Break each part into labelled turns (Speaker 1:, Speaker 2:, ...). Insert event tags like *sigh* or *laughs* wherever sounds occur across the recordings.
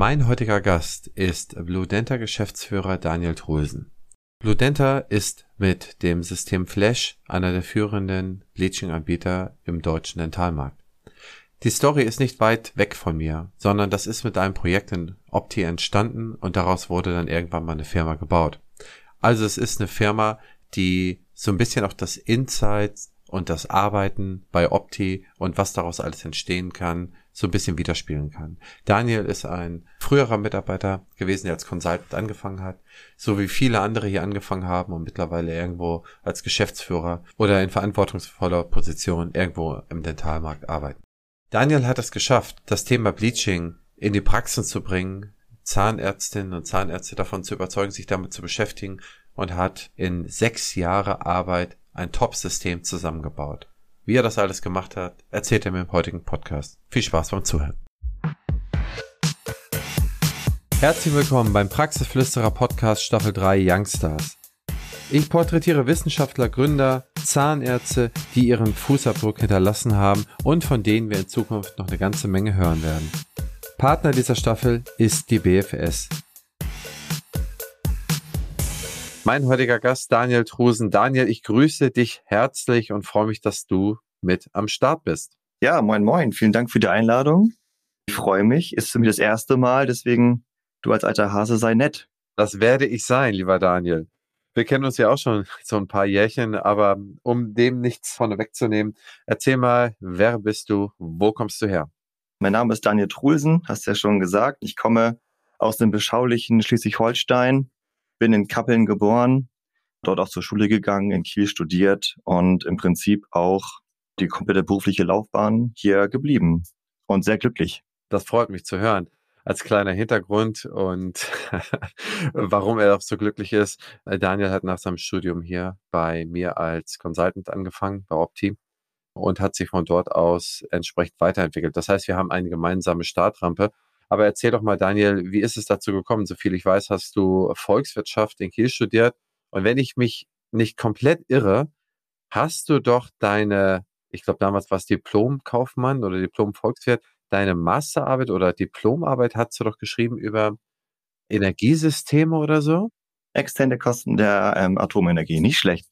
Speaker 1: Mein heutiger Gast ist Blue Denta Geschäftsführer Daniel Trulsen. Blue Denta ist mit dem System Flash einer der führenden Bleaching-Anbieter im deutschen Dentalmarkt. Die Story ist nicht weit weg von mir, sondern das ist mit einem Projekt in Opti entstanden und daraus wurde dann irgendwann mal eine Firma gebaut. Also es ist eine Firma, die so ein bisschen auch das Insights und das Arbeiten bei Opti und was daraus alles entstehen kann, so ein bisschen widerspiegeln kann. Daniel ist ein früherer Mitarbeiter gewesen, der als Consultant angefangen hat, so wie viele andere hier angefangen haben und mittlerweile irgendwo als Geschäftsführer oder in verantwortungsvoller Position irgendwo im Dentalmarkt arbeiten. Daniel hat es geschafft, das Thema Bleaching in die Praxen zu bringen, Zahnärztinnen und Zahnärzte davon zu überzeugen, sich damit zu beschäftigen und hat in sechs Jahre Arbeit ein Top-System zusammengebaut. Wie er das alles gemacht hat, erzählt er mir im heutigen Podcast. Viel Spaß beim Zuhören. Herzlich willkommen beim Praxisflüsterer Podcast Staffel 3 Youngstars. Ich porträtiere Wissenschaftler, Gründer, Zahnärzte, die ihren Fußabdruck hinterlassen haben und von denen wir in Zukunft noch eine ganze Menge hören werden. Partner dieser Staffel ist die BFS, mein heutiger Gast Daniel Trusen. Daniel, ich grüße dich herzlich und freue mich, dass du mit am Start bist.
Speaker 2: Ja, moin, moin. Vielen Dank für die Einladung. Ich freue mich. Ist für mich das erste Mal, deswegen du als alter Hase sei nett.
Speaker 1: Das werde ich sein, lieber Daniel. Wir kennen uns ja auch schon *laughs* so ein paar Jährchen, aber um dem nichts von wegzunehmen, erzähl mal, wer bist du? Wo kommst du her?
Speaker 2: Mein Name ist Daniel Trulsen, hast ja schon gesagt. Ich komme aus dem beschaulichen Schleswig-Holstein, bin in Kappeln geboren, dort auch zur Schule gegangen, in Kiel studiert und im Prinzip auch die komplette berufliche Laufbahn hier geblieben und sehr glücklich.
Speaker 1: Das freut mich zu hören. Als kleiner Hintergrund und *laughs* warum er auch so glücklich ist. Daniel hat nach seinem Studium hier bei mir als Consultant angefangen, bei Opti und hat sich von dort aus entsprechend weiterentwickelt. Das heißt, wir haben eine gemeinsame Startrampe aber erzähl doch mal, Daniel, wie ist es dazu gekommen? So viel ich weiß, hast du Volkswirtschaft in Kiel studiert. Und wenn ich mich nicht komplett irre, hast du doch deine, ich glaube damals war es Diplomkaufmann oder Diplom-Volkswirt, deine Masterarbeit oder Diplomarbeit hast du doch geschrieben über Energiesysteme oder so?
Speaker 2: Externe Kosten der ähm, Atomenergie, nicht schlecht.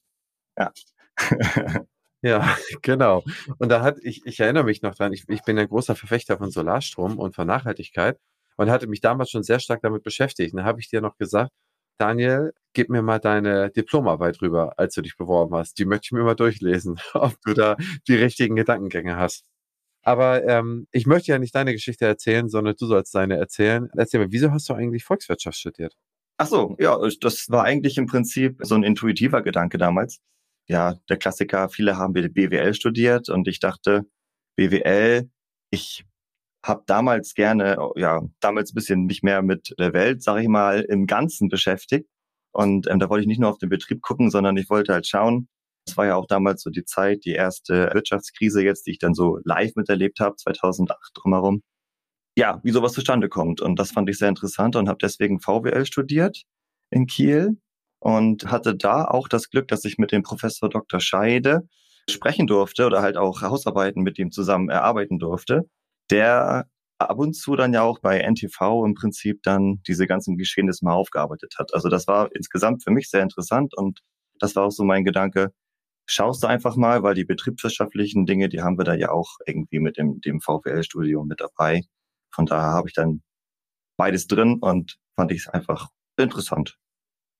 Speaker 2: Ja. *laughs*
Speaker 1: Ja, *laughs* genau. Und da hat, ich, ich erinnere mich noch dran, ich, ich bin ein großer Verfechter von Solarstrom und von Nachhaltigkeit und hatte mich damals schon sehr stark damit beschäftigt. Und da habe ich dir noch gesagt, Daniel, gib mir mal deine Diplomarbeit rüber, als du dich beworben hast. Die möchte ich mir mal durchlesen, *laughs* ob du da die richtigen Gedankengänge hast. Aber ähm, ich möchte ja nicht deine Geschichte erzählen, sondern du sollst deine erzählen. Erzähl mir, wieso hast du eigentlich Volkswirtschaft studiert?
Speaker 2: Ach so, ja, das war eigentlich im Prinzip so ein intuitiver Gedanke damals ja, der Klassiker, viele haben BWL studiert und ich dachte, BWL, ich habe damals gerne, ja, damals ein bisschen mich mehr mit der Welt, sage ich mal, im Ganzen beschäftigt. Und ähm, da wollte ich nicht nur auf den Betrieb gucken, sondern ich wollte halt schauen, es war ja auch damals so die Zeit, die erste Wirtschaftskrise jetzt, die ich dann so live miterlebt habe, 2008 drumherum. Ja, wie sowas zustande kommt. Und das fand ich sehr interessant und habe deswegen VWL studiert in Kiel und hatte da auch das Glück, dass ich mit dem Professor Dr. Scheide sprechen durfte oder halt auch Hausarbeiten mit ihm zusammen erarbeiten durfte, der ab und zu dann ja auch bei NTV im Prinzip dann diese ganzen Geschehnisse mal aufgearbeitet hat. Also das war insgesamt für mich sehr interessant und das war auch so mein Gedanke, schaust du einfach mal, weil die betriebswirtschaftlichen Dinge, die haben wir da ja auch irgendwie mit dem, dem VWL-Studium mit dabei. Von daher habe ich dann beides drin und fand ich es einfach interessant.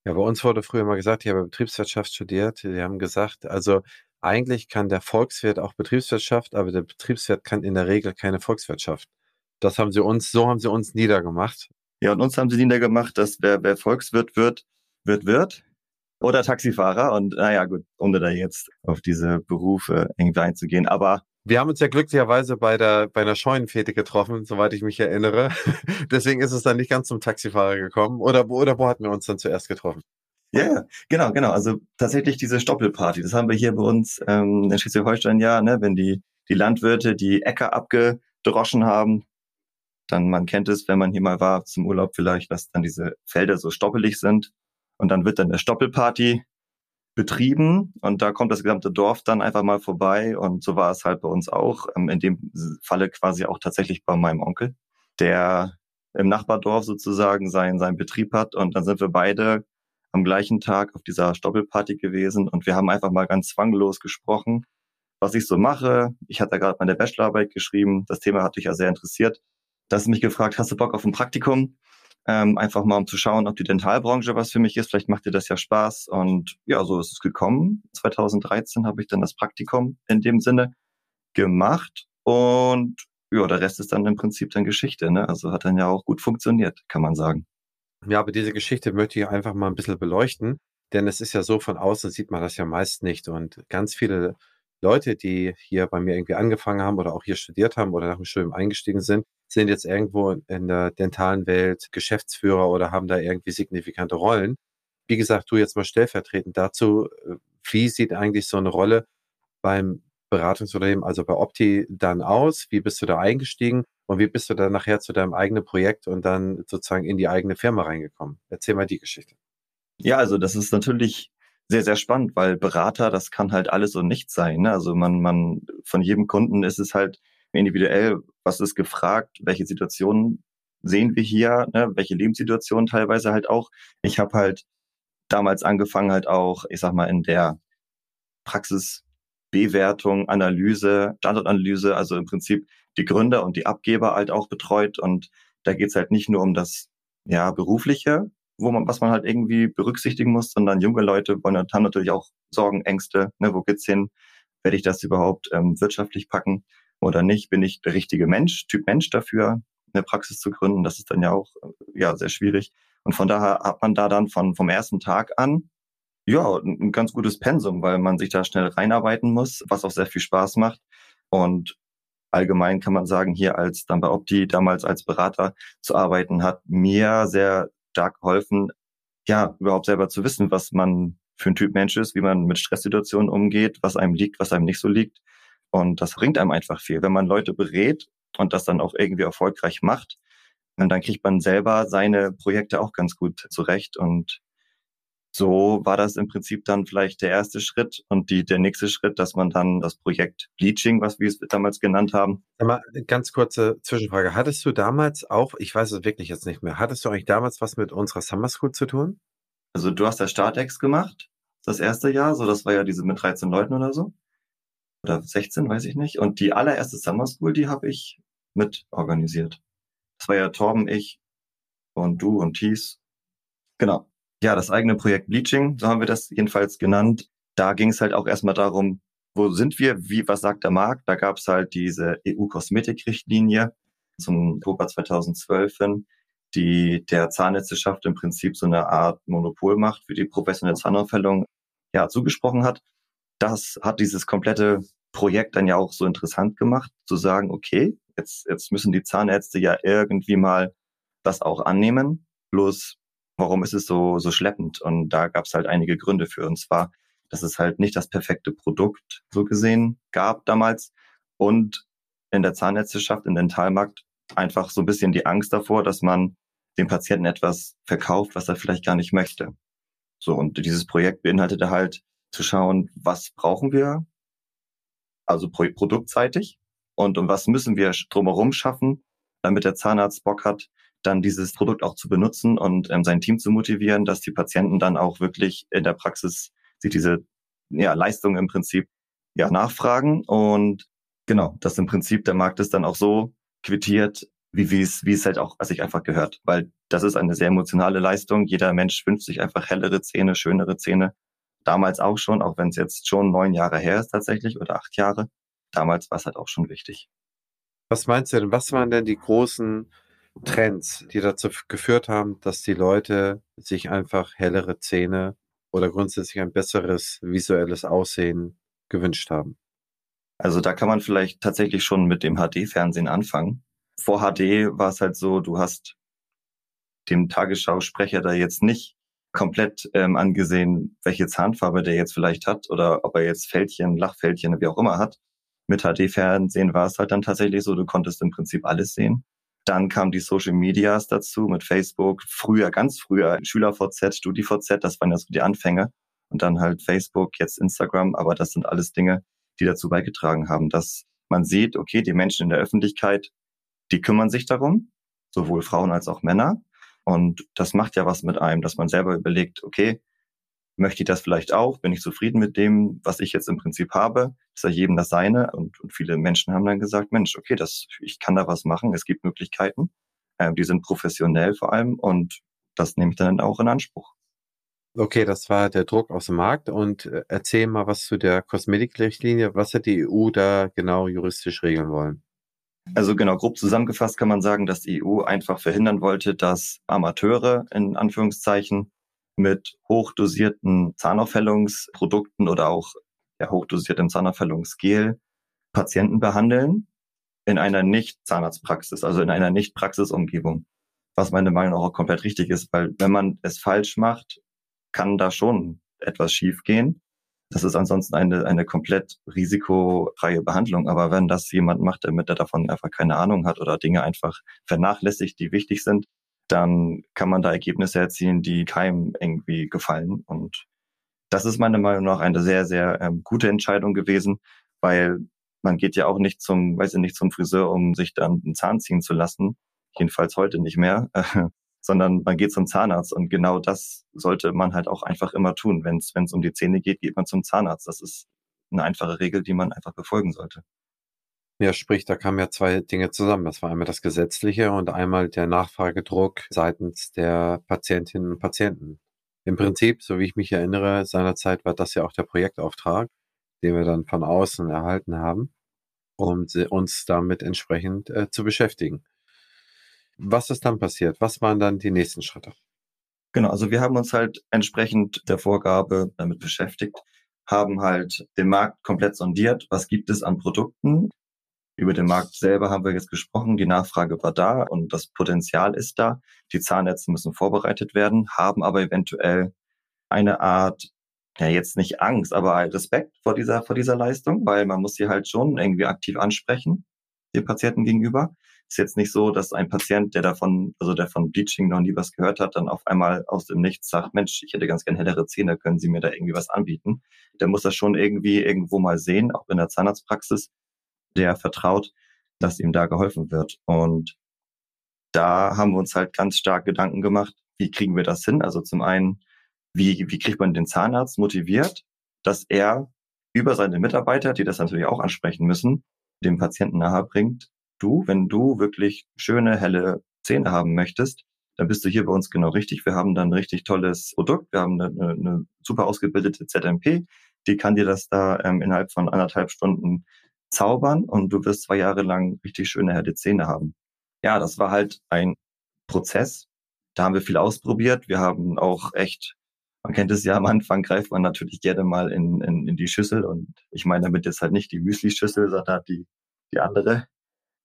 Speaker 1: Ja, bei uns wurde früher mal gesagt, ich habe Betriebswirtschaft studiert. Die haben gesagt, also eigentlich kann der Volkswirt auch Betriebswirtschaft, aber der Betriebswirt kann in der Regel keine Volkswirtschaft. Das haben sie uns, so haben sie uns niedergemacht.
Speaker 2: Ja, und uns haben sie niedergemacht, dass wer, wer Volkswirt wird, wird Wirt oder Taxifahrer. Und naja, gut, ohne da jetzt auf diese Berufe irgendwie einzugehen. Aber
Speaker 1: wir haben uns ja glücklicherweise bei der bei einer Scheunenfete getroffen, soweit ich mich erinnere. *laughs* Deswegen ist es dann nicht ganz zum Taxifahrer gekommen. Oder, oder wo hatten wir uns dann zuerst getroffen?
Speaker 2: Ja, yeah, genau, genau. Also tatsächlich diese Stoppelparty. Das haben wir hier bei uns ähm, in Schleswig-Holstein ja, ne, wenn die, die Landwirte die Äcker abgedroschen haben, dann man kennt es, wenn man hier mal war zum Urlaub vielleicht, dass dann diese Felder so stoppelig sind. Und dann wird dann eine Stoppelparty betrieben und da kommt das gesamte Dorf dann einfach mal vorbei und so war es halt bei uns auch, ähm, in dem Falle quasi auch tatsächlich bei meinem Onkel, der im Nachbardorf sozusagen seinen, seinen Betrieb hat. Und dann sind wir beide am gleichen Tag auf dieser Stoppelparty gewesen und wir haben einfach mal ganz zwanglos gesprochen, was ich so mache. Ich hatte gerade meine Bachelorarbeit geschrieben. Das Thema hat dich ja sehr interessiert. Da hast du mich gefragt, hast du Bock auf ein Praktikum? Ähm, einfach mal um zu schauen, ob die Dentalbranche was für mich ist. Vielleicht macht dir das ja Spaß. Und ja, so ist es gekommen. 2013 habe ich dann das Praktikum in dem Sinne gemacht. Und ja, der Rest ist dann im Prinzip dann Geschichte. Ne? Also hat dann ja auch gut funktioniert, kann man sagen.
Speaker 1: Ja, aber diese Geschichte möchte ich einfach mal ein bisschen beleuchten. Denn es ist ja so, von außen sieht man das ja meist nicht. Und ganz viele Leute, die hier bei mir irgendwie angefangen haben oder auch hier studiert haben oder nach dem Studium eingestiegen sind, sind jetzt irgendwo in der dentalen Welt Geschäftsführer oder haben da irgendwie signifikante Rollen. Wie gesagt, du jetzt mal stellvertretend dazu, äh, wie sieht eigentlich so eine Rolle beim Beratungsunternehmen, also bei Opti, dann aus? Wie bist du da eingestiegen? Und wie bist du dann nachher zu deinem eigenen Projekt und dann sozusagen in die eigene Firma reingekommen? Erzähl mal die Geschichte.
Speaker 2: Ja, also das ist natürlich sehr, sehr spannend, weil Berater, das kann halt alles und nichts sein. Ne? Also man, man, von jedem Kunden ist es halt individuell, was ist gefragt, welche Situationen sehen wir hier, ne? welche Lebenssituationen teilweise halt auch. Ich habe halt damals angefangen halt auch, ich sag mal, in der Praxisbewertung, Analyse, Standortanalyse, also im Prinzip die Gründer und die Abgeber halt auch betreut. Und da geht's halt nicht nur um das ja, berufliche, wo man, was man halt irgendwie berücksichtigen muss, sondern junge Leute wollen, haben natürlich auch Sorgen, Ängste, ne, wo geht's hin? Werde ich das überhaupt ähm, wirtschaftlich packen oder nicht? Bin ich der richtige Mensch, Typ Mensch dafür, eine Praxis zu gründen? Das ist dann ja auch äh, ja sehr schwierig. Und von daher hat man da dann von vom ersten Tag an ja ein ganz gutes Pensum, weil man sich da schnell reinarbeiten muss, was auch sehr viel Spaß macht. Und allgemein kann man sagen, hier als dann bei Opti damals als Berater zu arbeiten, hat mir sehr stark geholfen, ja, überhaupt selber zu wissen, was man für ein Typ Mensch ist, wie man mit Stresssituationen umgeht, was einem liegt, was einem nicht so liegt. Und das bringt einem einfach viel. Wenn man Leute berät und das dann auch irgendwie erfolgreich macht, dann kriegt man selber seine Projekte auch ganz gut zurecht. Und so war das im Prinzip dann vielleicht der erste Schritt und die, der nächste Schritt, dass man dann das Projekt Bleaching, was wir es damals genannt haben.
Speaker 1: Mal ganz kurze Zwischenfrage. Hattest du damals auch, ich weiß es wirklich jetzt nicht mehr, hattest du eigentlich damals was mit unserer Summer School zu tun?
Speaker 2: Also du hast der Startex gemacht, das erste Jahr, so das war ja diese mit 13 Leuten oder so. Oder 16, weiß ich nicht. Und die allererste Summer School, die habe ich mit organisiert. Das war ja Torben, ich und du und Thies. Genau ja, das eigene Projekt Bleaching, so haben wir das jedenfalls genannt. Da ging es halt auch erstmal darum, wo sind wir, wie, was sagt der Markt? Da gab es halt diese EU-Kosmetikrichtlinie zum Oktober 2012 hin, die der Zahnärzteschaft im Prinzip so eine Art Monopolmacht für die professionelle Zahnaufhellung ja zugesprochen hat. Das hat dieses komplette Projekt dann ja auch so interessant gemacht, zu sagen, okay, jetzt, jetzt müssen die Zahnärzte ja irgendwie mal das auch annehmen. Bloß warum ist es so, so schleppend? Und da gab es halt einige Gründe für. Und zwar, dass es halt nicht das perfekte Produkt so gesehen gab damals und in der Zahnärzteschaft, im Dentalmarkt einfach so ein bisschen die Angst davor, dass man dem Patienten etwas verkauft, was er vielleicht gar nicht möchte. So, und dieses Projekt beinhaltete halt zu schauen, was brauchen wir, also produktseitig, und um was müssen wir drumherum schaffen, damit der Zahnarzt Bock hat, dann dieses Produkt auch zu benutzen und ähm, sein Team zu motivieren, dass die Patienten dann auch wirklich in der Praxis sich diese ja, Leistung im Prinzip ja, nachfragen. Und genau, dass im Prinzip der Markt ist dann auch so quittiert, wie, wie es, wie es halt auch sich einfach gehört. Weil das ist eine sehr emotionale Leistung. Jeder Mensch wünscht sich einfach hellere Zähne, schönere Zähne. Damals auch schon, auch wenn es jetzt schon neun Jahre her ist tatsächlich oder acht Jahre. Damals war es halt auch schon wichtig.
Speaker 1: Was meinst du denn? Was waren denn die großen Trends, die dazu geführt haben, dass die Leute sich einfach hellere Zähne oder grundsätzlich ein besseres visuelles Aussehen gewünscht haben?
Speaker 2: Also da kann man vielleicht tatsächlich schon mit dem HD-Fernsehen anfangen. Vor HD war es halt so, du hast dem Tagesschausprecher da jetzt nicht komplett ähm, angesehen, welche Zahnfarbe der jetzt vielleicht hat oder ob er jetzt Fältchen, Lachfältchen, wie auch immer hat. Mit HD-Fernsehen war es halt dann tatsächlich so, du konntest im Prinzip alles sehen. Dann kamen die Social Medias dazu mit Facebook. Früher, ganz früher SchülerVZ, StudiVZ, das waren ja so die Anfänge. Und dann halt Facebook, jetzt Instagram. Aber das sind alles Dinge, die dazu beigetragen haben, dass man sieht, okay, die Menschen in der Öffentlichkeit, die kümmern sich darum. sowohl Frauen als auch Männer. Und das macht ja was mit einem, dass man selber überlegt, okay, möchte ich das vielleicht auch? Bin ich zufrieden mit dem, was ich jetzt im Prinzip habe? Ist ja jedem das seine? Und, und viele Menschen haben dann gesagt, Mensch, okay, das, ich kann da was machen. Es gibt Möglichkeiten. Ähm, die sind professionell vor allem und das nehme ich dann auch in Anspruch.
Speaker 1: Okay, das war der Druck aus dem Markt und äh, erzähl mal was zu der Kosmetikrichtlinie. Was hat die EU da genau juristisch regeln wollen?
Speaker 2: Also genau, grob zusammengefasst kann man sagen, dass die EU einfach verhindern wollte, dass Amateure in Anführungszeichen mit hochdosierten Zahnaufhellungsprodukten oder auch ja, hochdosiertem Zahnaufhellungsgel Patienten behandeln in einer Nicht-Zahnarztpraxis, also in einer Nicht-Praxisumgebung. Was meiner Meinung nach auch komplett richtig ist, weil wenn man es falsch macht, kann da schon etwas schiefgehen. Das ist ansonsten eine, eine komplett risikofreie Behandlung. Aber wenn das jemand macht, damit er davon einfach keine Ahnung hat oder Dinge einfach vernachlässigt, die wichtig sind, dann kann man da Ergebnisse erzielen, die keinem irgendwie gefallen. Und das ist meiner Meinung nach eine sehr, sehr ähm, gute Entscheidung gewesen, weil man geht ja auch nicht zum, weiß ich nicht, zum Friseur, um sich dann einen Zahn ziehen zu lassen. Jedenfalls heute nicht mehr. *laughs* sondern man geht zum Zahnarzt und genau das sollte man halt auch einfach immer tun. Wenn es um die Zähne geht, geht man zum Zahnarzt. Das ist eine einfache Regel, die man einfach befolgen sollte.
Speaker 1: Ja, sprich, da kamen ja zwei Dinge zusammen. Das war einmal das Gesetzliche und einmal der Nachfragedruck seitens der Patientinnen und Patienten. Im Prinzip, so wie ich mich erinnere, seinerzeit war das ja auch der Projektauftrag, den wir dann von außen erhalten haben, um uns damit entsprechend äh, zu beschäftigen. Was ist dann passiert? Was waren dann die nächsten Schritte?
Speaker 2: Genau, also wir haben uns halt entsprechend der Vorgabe damit beschäftigt, haben halt den Markt komplett sondiert. Was gibt es an Produkten? Über den Markt selber haben wir jetzt gesprochen. Die Nachfrage war da und das Potenzial ist da. Die Zahnärzte müssen vorbereitet werden, haben aber eventuell eine Art, ja jetzt nicht Angst, aber Respekt vor dieser, vor dieser Leistung, weil man muss sie halt schon irgendwie aktiv ansprechen, den Patienten gegenüber. Ist jetzt nicht so, dass ein Patient, der davon, also der von Bleaching noch nie was gehört hat, dann auf einmal aus dem Nichts sagt, Mensch, ich hätte ganz gern hellere Zähne, können Sie mir da irgendwie was anbieten? Der muss das schon irgendwie irgendwo mal sehen, auch in der Zahnarztpraxis der vertraut, dass ihm da geholfen wird. Und da haben wir uns halt ganz stark Gedanken gemacht, wie kriegen wir das hin? Also zum einen, wie, wie kriegt man den Zahnarzt motiviert, dass er über seine Mitarbeiter, die das natürlich auch ansprechen müssen, dem Patienten nahe bringt, du, wenn du wirklich schöne, helle Zähne haben möchtest, dann bist du hier bei uns genau richtig. Wir haben dann ein richtig tolles Produkt. Wir haben eine, eine super ausgebildete ZMP. Die kann dir das da ähm, innerhalb von anderthalb Stunden zaubern und du wirst zwei Jahre lang richtig schöne helle Zähne haben. Ja, das war halt ein Prozess. Da haben wir viel ausprobiert. Wir haben auch echt, man kennt es ja am Anfang, greift man natürlich gerne mal in, in, in die Schüssel und ich meine damit jetzt halt nicht die Müsli-Schüssel, sondern die, die andere.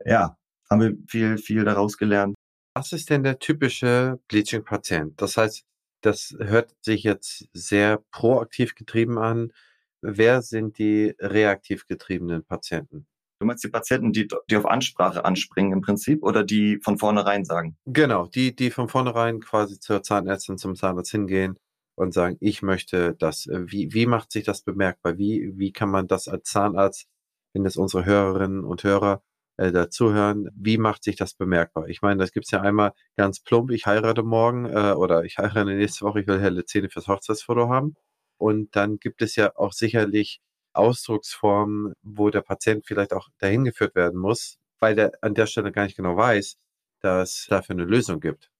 Speaker 2: Ja, haben wir viel, viel daraus gelernt.
Speaker 1: Was ist denn der typische Bleaching-Patient? Das heißt, das hört sich jetzt sehr proaktiv getrieben an wer sind die reaktiv getriebenen Patienten?
Speaker 2: Du meinst die Patienten, die, die auf Ansprache anspringen im Prinzip oder die von vornherein sagen?
Speaker 1: Genau, die, die von vornherein quasi zur Zahnärztin, zum Zahnarzt hingehen und sagen, ich möchte das. Wie, wie macht sich das bemerkbar? Wie, wie kann man das als Zahnarzt, wenn es unsere Hörerinnen und Hörer äh, dazuhören, wie macht sich das bemerkbar? Ich meine, das gibt's ja einmal ganz plump, ich heirate morgen äh, oder ich heirate nächste Woche, ich will helle Zähne fürs Hochzeitsfoto haben. Und dann gibt es ja auch sicherlich Ausdrucksformen, wo der Patient vielleicht auch dahin geführt werden muss, weil der an der Stelle gar nicht genau weiß, dass es dafür eine Lösung gibt.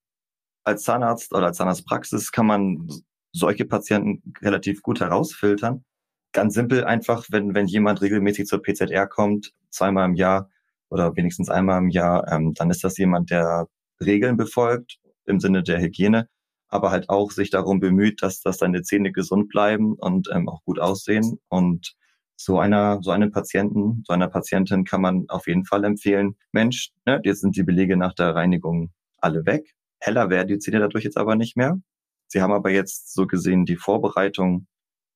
Speaker 2: Als Zahnarzt oder als Zahnarztpraxis kann man solche Patienten relativ gut herausfiltern. Ganz simpel einfach, wenn, wenn jemand regelmäßig zur PZR kommt, zweimal im Jahr oder wenigstens einmal im Jahr, ähm, dann ist das jemand, der Regeln befolgt im Sinne der Hygiene aber halt auch sich darum bemüht, dass, dass deine Zähne gesund bleiben und ähm, auch gut aussehen. Und so einer, so einem Patienten, so einer Patientin kann man auf jeden Fall empfehlen, Mensch, ne, jetzt sind die Belege nach der Reinigung alle weg. Heller werden die Zähne dadurch jetzt aber nicht mehr. Sie haben aber jetzt so gesehen die Vorbereitung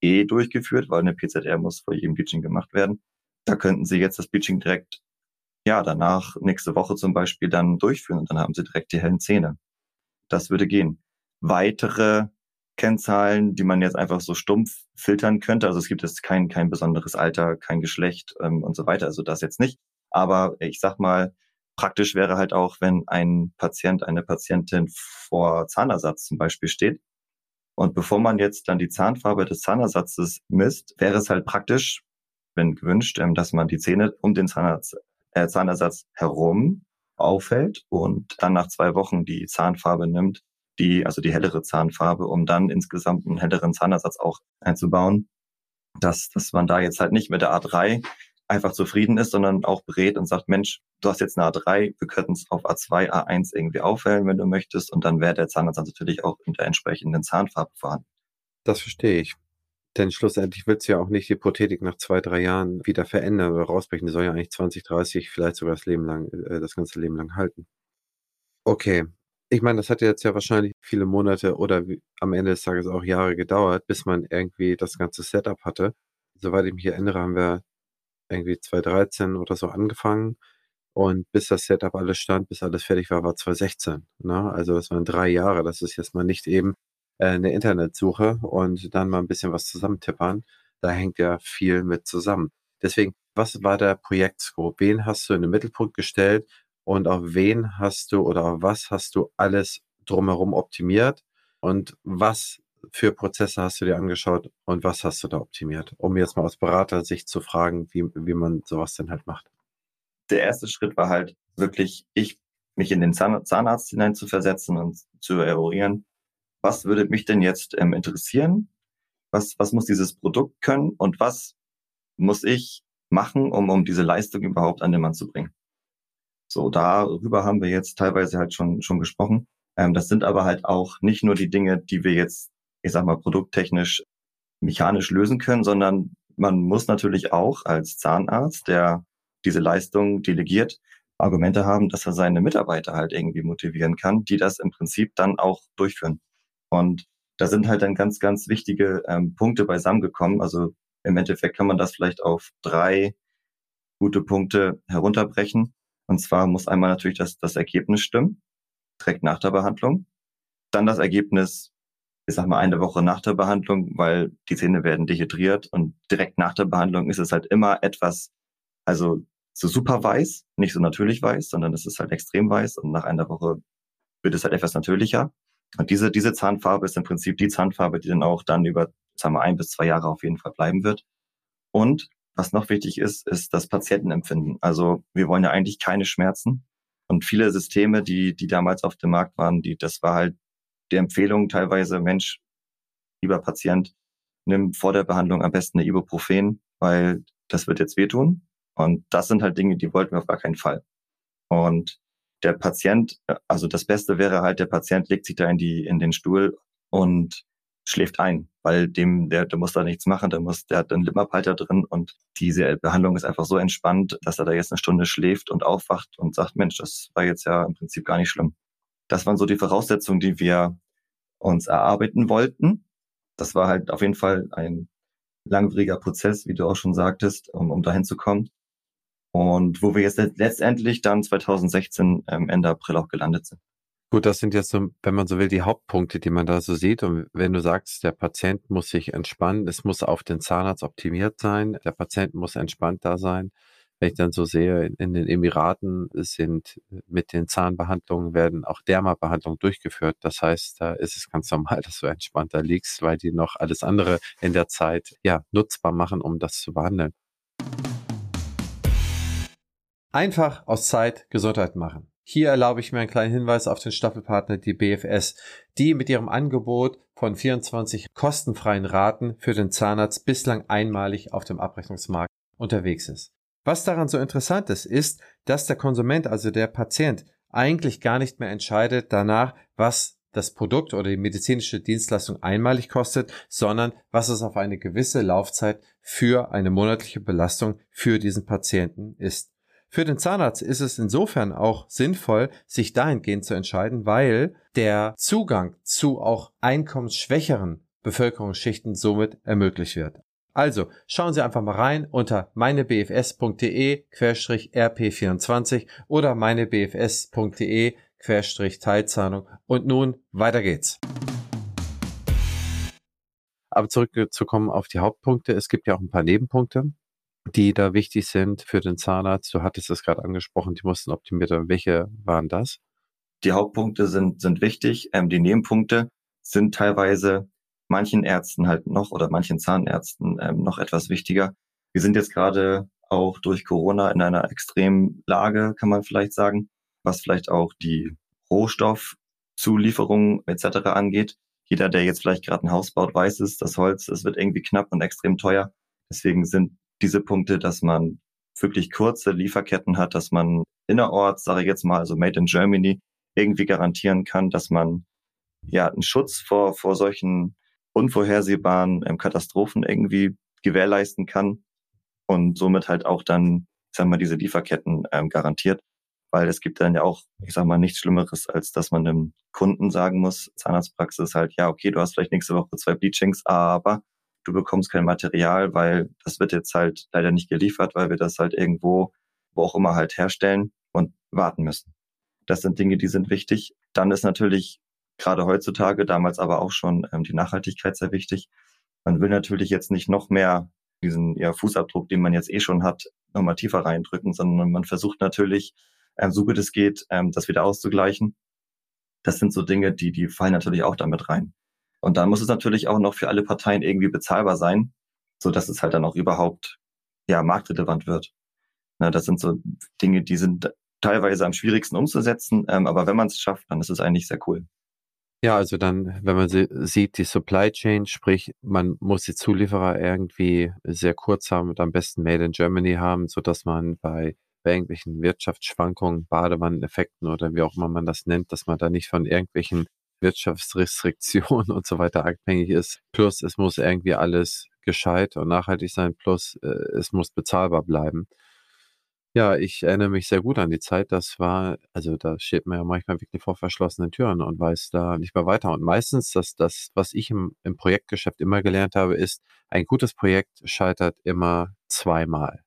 Speaker 2: eh durchgeführt, weil eine PZR muss vor jedem Bleaching gemacht werden. Da könnten Sie jetzt das Bleaching direkt, ja, danach nächste Woche zum Beispiel dann durchführen und dann haben Sie direkt die hellen Zähne. Das würde gehen weitere Kennzahlen, die man jetzt einfach so stumpf filtern könnte. Also es gibt jetzt kein, kein besonderes Alter, kein Geschlecht ähm, und so weiter. Also das jetzt nicht. Aber ich sag mal, Praktisch wäre halt auch, wenn ein Patient, eine Patientin vor Zahnersatz zum Beispiel steht. Und bevor man jetzt dann die Zahnfarbe des Zahnersatzes misst, wäre es halt praktisch, wenn gewünscht, ähm, dass man die Zähne um den Zahnersatz, äh, Zahnersatz herum auffällt und dann nach zwei Wochen die Zahnfarbe nimmt, die, also die hellere Zahnfarbe, um dann insgesamt einen helleren Zahnersatz auch einzubauen. Dass, dass man da jetzt halt nicht mit der A3 einfach zufrieden ist, sondern auch berät und sagt, Mensch, du hast jetzt eine A3, wir könnten es auf A2, A1 irgendwie aufhellen, wenn du möchtest. Und dann wäre der Zahnersatz natürlich auch in der entsprechenden Zahnfarbe vorhanden.
Speaker 1: Das verstehe ich. Denn schlussendlich willst du ja auch nicht die Prothetik nach zwei, drei Jahren wieder verändern oder rausbrechen. Die soll ja eigentlich 20, 30, vielleicht sogar das Leben lang, äh, das ganze Leben lang halten. Okay. Ich meine, das hat jetzt ja wahrscheinlich viele Monate oder am Ende des Tages auch Jahre gedauert, bis man irgendwie das ganze Setup hatte. Soweit ich mich erinnere, haben wir irgendwie 2013 oder so angefangen. Und bis das Setup alles stand, bis alles fertig war, war 2016. Ne? Also das waren drei Jahre. Das ist jetzt mal nicht eben äh, eine Internetsuche und dann mal ein bisschen was zusammentippern. Da hängt ja viel mit zusammen. Deswegen, was war der Projektscope? Wen hast du in den Mittelpunkt gestellt und auf wen hast du oder auf was hast du alles drumherum optimiert? Und was für Prozesse hast du dir angeschaut und was hast du da optimiert? Um jetzt mal aus Beratersicht zu fragen, wie, wie man sowas denn halt macht.
Speaker 2: Der erste Schritt war halt wirklich, ich mich in den Zahnarzt hinein zu versetzen und zu eruieren, was würde mich denn jetzt ähm, interessieren? Was, was muss dieses Produkt können und was muss ich machen, um, um diese Leistung überhaupt an den Mann zu bringen? So, darüber haben wir jetzt teilweise halt schon, schon gesprochen. Ähm, das sind aber halt auch nicht nur die Dinge, die wir jetzt ich sag mal, produkttechnisch mechanisch lösen können, sondern man muss natürlich auch als Zahnarzt, der diese Leistung delegiert, Argumente haben, dass er seine Mitarbeiter halt irgendwie motivieren kann, die das im Prinzip dann auch durchführen. Und da sind halt dann ganz, ganz wichtige ähm, Punkte beisammengekommen. Also im Endeffekt kann man das vielleicht auf drei gute Punkte herunterbrechen. Und zwar muss einmal natürlich das, das Ergebnis stimmen, direkt nach der Behandlung. Dann das Ergebnis ich sag mal, eine Woche nach der Behandlung, weil die Zähne werden dehydriert und direkt nach der Behandlung ist es halt immer etwas, also so super weiß, nicht so natürlich weiß, sondern es ist halt extrem weiß und nach einer Woche wird es halt etwas natürlicher. Und diese, diese Zahnfarbe ist im Prinzip die Zahnfarbe, die dann auch dann über, sagen wir, ein bis zwei Jahre auf jeden Fall bleiben wird. Und was noch wichtig ist, ist das Patientenempfinden. Also wir wollen ja eigentlich keine Schmerzen. Und viele Systeme, die, die damals auf dem Markt waren, die, das war halt die Empfehlung teilweise, Mensch, lieber Patient, nimm vor der Behandlung am besten eine Ibuprofen, weil das wird jetzt wehtun. Und das sind halt Dinge, die wollten wir auf gar keinen Fall. Und der Patient, also das Beste wäre halt, der Patient legt sich da in die, in den Stuhl und schläft ein, weil dem, der, der muss da nichts machen, der muss, der hat einen Lippenabhalter drin und diese Behandlung ist einfach so entspannt, dass er da jetzt eine Stunde schläft und aufwacht und sagt, Mensch, das war jetzt ja im Prinzip gar nicht schlimm. Das waren so die Voraussetzungen, die wir uns erarbeiten wollten. Das war halt auf jeden Fall ein langwieriger Prozess, wie du auch schon sagtest, um, um dahin zu kommen. Und wo wir jetzt letztendlich dann 2016 ähm, Ende April auch gelandet sind.
Speaker 1: Gut, das sind jetzt so, wenn man so will, die Hauptpunkte, die man da so sieht. Und wenn du sagst, der Patient muss sich entspannen, es muss auf den Zahnarzt optimiert sein, der Patient muss entspannt da sein, wenn ich dann so sehe, in, den Emiraten sind mit den Zahnbehandlungen werden auch Dermabehandlungen durchgeführt. Das heißt, da ist es ganz normal, *laughs* dass du entspannter liegst, weil die noch alles andere in der Zeit ja nutzbar machen, um das zu behandeln. Einfach aus Zeit Gesundheit machen. Hier erlaube ich mir einen kleinen Hinweis auf den Staffelpartner, die BFS, die mit ihrem Angebot von 24 kostenfreien Raten für den Zahnarzt bislang einmalig auf dem Abrechnungsmarkt unterwegs ist. Was daran so interessant ist, ist, dass der Konsument, also der Patient, eigentlich gar nicht mehr entscheidet danach, was das Produkt oder die medizinische Dienstleistung einmalig kostet, sondern was es auf eine gewisse Laufzeit für eine monatliche Belastung für diesen Patienten ist. Für den Zahnarzt ist es insofern auch sinnvoll, sich dahingehend zu entscheiden, weil der Zugang zu auch einkommensschwächeren Bevölkerungsschichten somit ermöglicht wird. Also schauen Sie einfach mal rein unter meinebfs.de-rp24 oder meinebfs.de-teilzahlung und nun weiter geht's. Aber zurückzukommen auf die Hauptpunkte, es gibt ja auch ein paar Nebenpunkte. Die da wichtig sind für den Zahnarzt? Du hattest es gerade angesprochen, die mussten optimiert werden. Welche waren das?
Speaker 2: Die Hauptpunkte sind, sind wichtig. Ähm, die Nebenpunkte sind teilweise manchen Ärzten halt noch oder manchen Zahnärzten ähm, noch etwas wichtiger. Wir sind jetzt gerade auch durch Corona in einer extremen Lage, kann man vielleicht sagen, was vielleicht auch die Rohstoffzulieferung etc. angeht. Jeder, der jetzt vielleicht gerade ein Haus baut, weiß es, das Holz, es wird irgendwie knapp und extrem teuer. Deswegen sind diese Punkte, dass man wirklich kurze Lieferketten hat, dass man innerorts, sage ich jetzt mal, also Made in Germany, irgendwie garantieren kann, dass man ja einen Schutz vor, vor solchen unvorhersehbaren ähm, Katastrophen irgendwie gewährleisten kann und somit halt auch dann, ich sag mal, diese Lieferketten ähm, garantiert. Weil es gibt dann ja auch, ich sag mal, nichts Schlimmeres, als dass man dem Kunden sagen muss, Zahnarztpraxis halt, ja, okay, du hast vielleicht nächste Woche zwei Bleachings, aber du bekommst kein Material, weil das wird jetzt halt leider nicht geliefert, weil wir das halt irgendwo, wo auch immer halt herstellen und warten müssen. Das sind Dinge, die sind wichtig. Dann ist natürlich gerade heutzutage, damals aber auch schon ähm, die Nachhaltigkeit sehr wichtig. Man will natürlich jetzt nicht noch mehr diesen ja, Fußabdruck, den man jetzt eh schon hat, nochmal tiefer reindrücken, sondern man versucht natürlich, ähm, so gut es geht, ähm, das wieder auszugleichen. Das sind so Dinge, die, die fallen natürlich auch damit rein. Und dann muss es natürlich auch noch für alle Parteien irgendwie bezahlbar sein, so dass es halt dann auch überhaupt ja marktrelevant wird. Na, das sind so Dinge, die sind teilweise am schwierigsten umzusetzen, ähm, aber wenn man es schafft, dann ist es eigentlich sehr cool.
Speaker 1: Ja, also dann, wenn man sieht, die Supply Chain, sprich, man muss die Zulieferer irgendwie sehr kurz haben und am besten Made in Germany haben, so dass man bei, bei irgendwelchen Wirtschaftsschwankungen, Badewanneneffekten oder wie auch immer man das nennt, dass man da nicht von irgendwelchen Wirtschaftsrestriktionen *laughs* und so weiter abhängig ist. Plus, es muss irgendwie alles gescheit und nachhaltig sein. Plus, äh, es muss bezahlbar bleiben. Ja, ich erinnere mich sehr gut an die Zeit. Das war, also da steht man ja manchmal wirklich vor verschlossenen Türen und weiß da nicht mehr weiter. Und meistens, das, das, was ich im, im Projektgeschäft immer gelernt habe, ist, ein gutes Projekt scheitert immer zweimal.